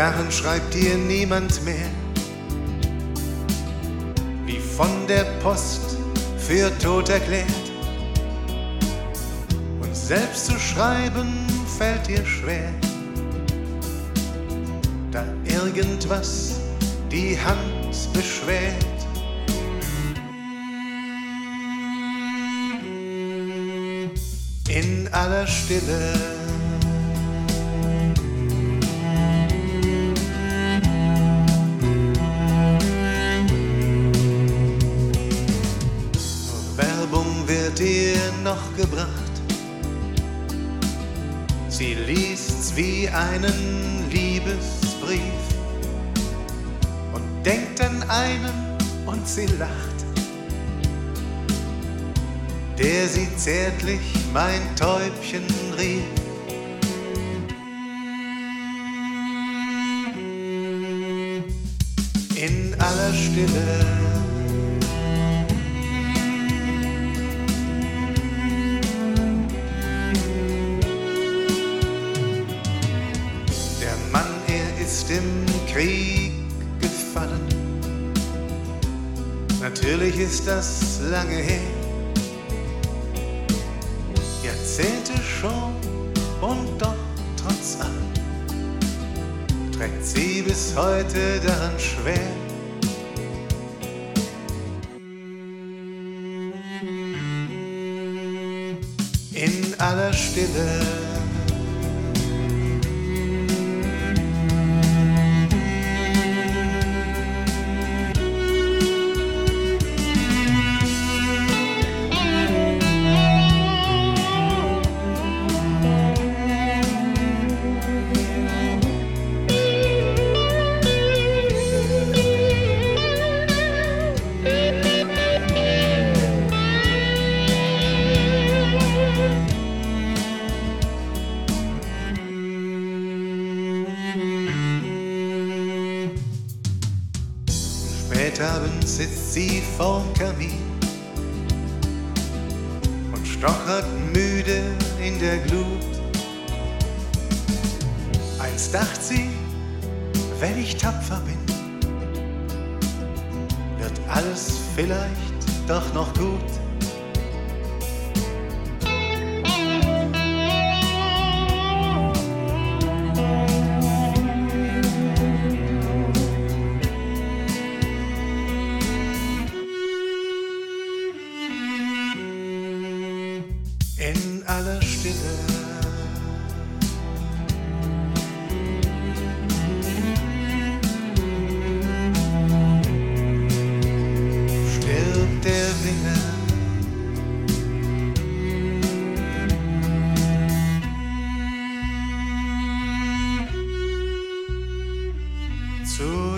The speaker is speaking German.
Jahren schreibt dir niemand mehr, wie von der Post für tot erklärt. Und selbst zu schreiben fällt dir schwer, da irgendwas die Hand beschwert. In aller Stille noch gebracht. Sie liest's wie einen Liebesbrief und denkt an einen und sie lacht, der sie zärtlich mein Täubchen rief. In aller Stille ist im Krieg gefallen. Natürlich ist das lange her. Jahrzehnte schon und doch trotz allem trägt sie bis heute daran schwer. In aller Stille Spätabends sitzt sie vorm Kamin und stochert müde in der Glut. Einst dacht sie, wenn ich tapfer bin, wird alles vielleicht doch noch gut. singer. So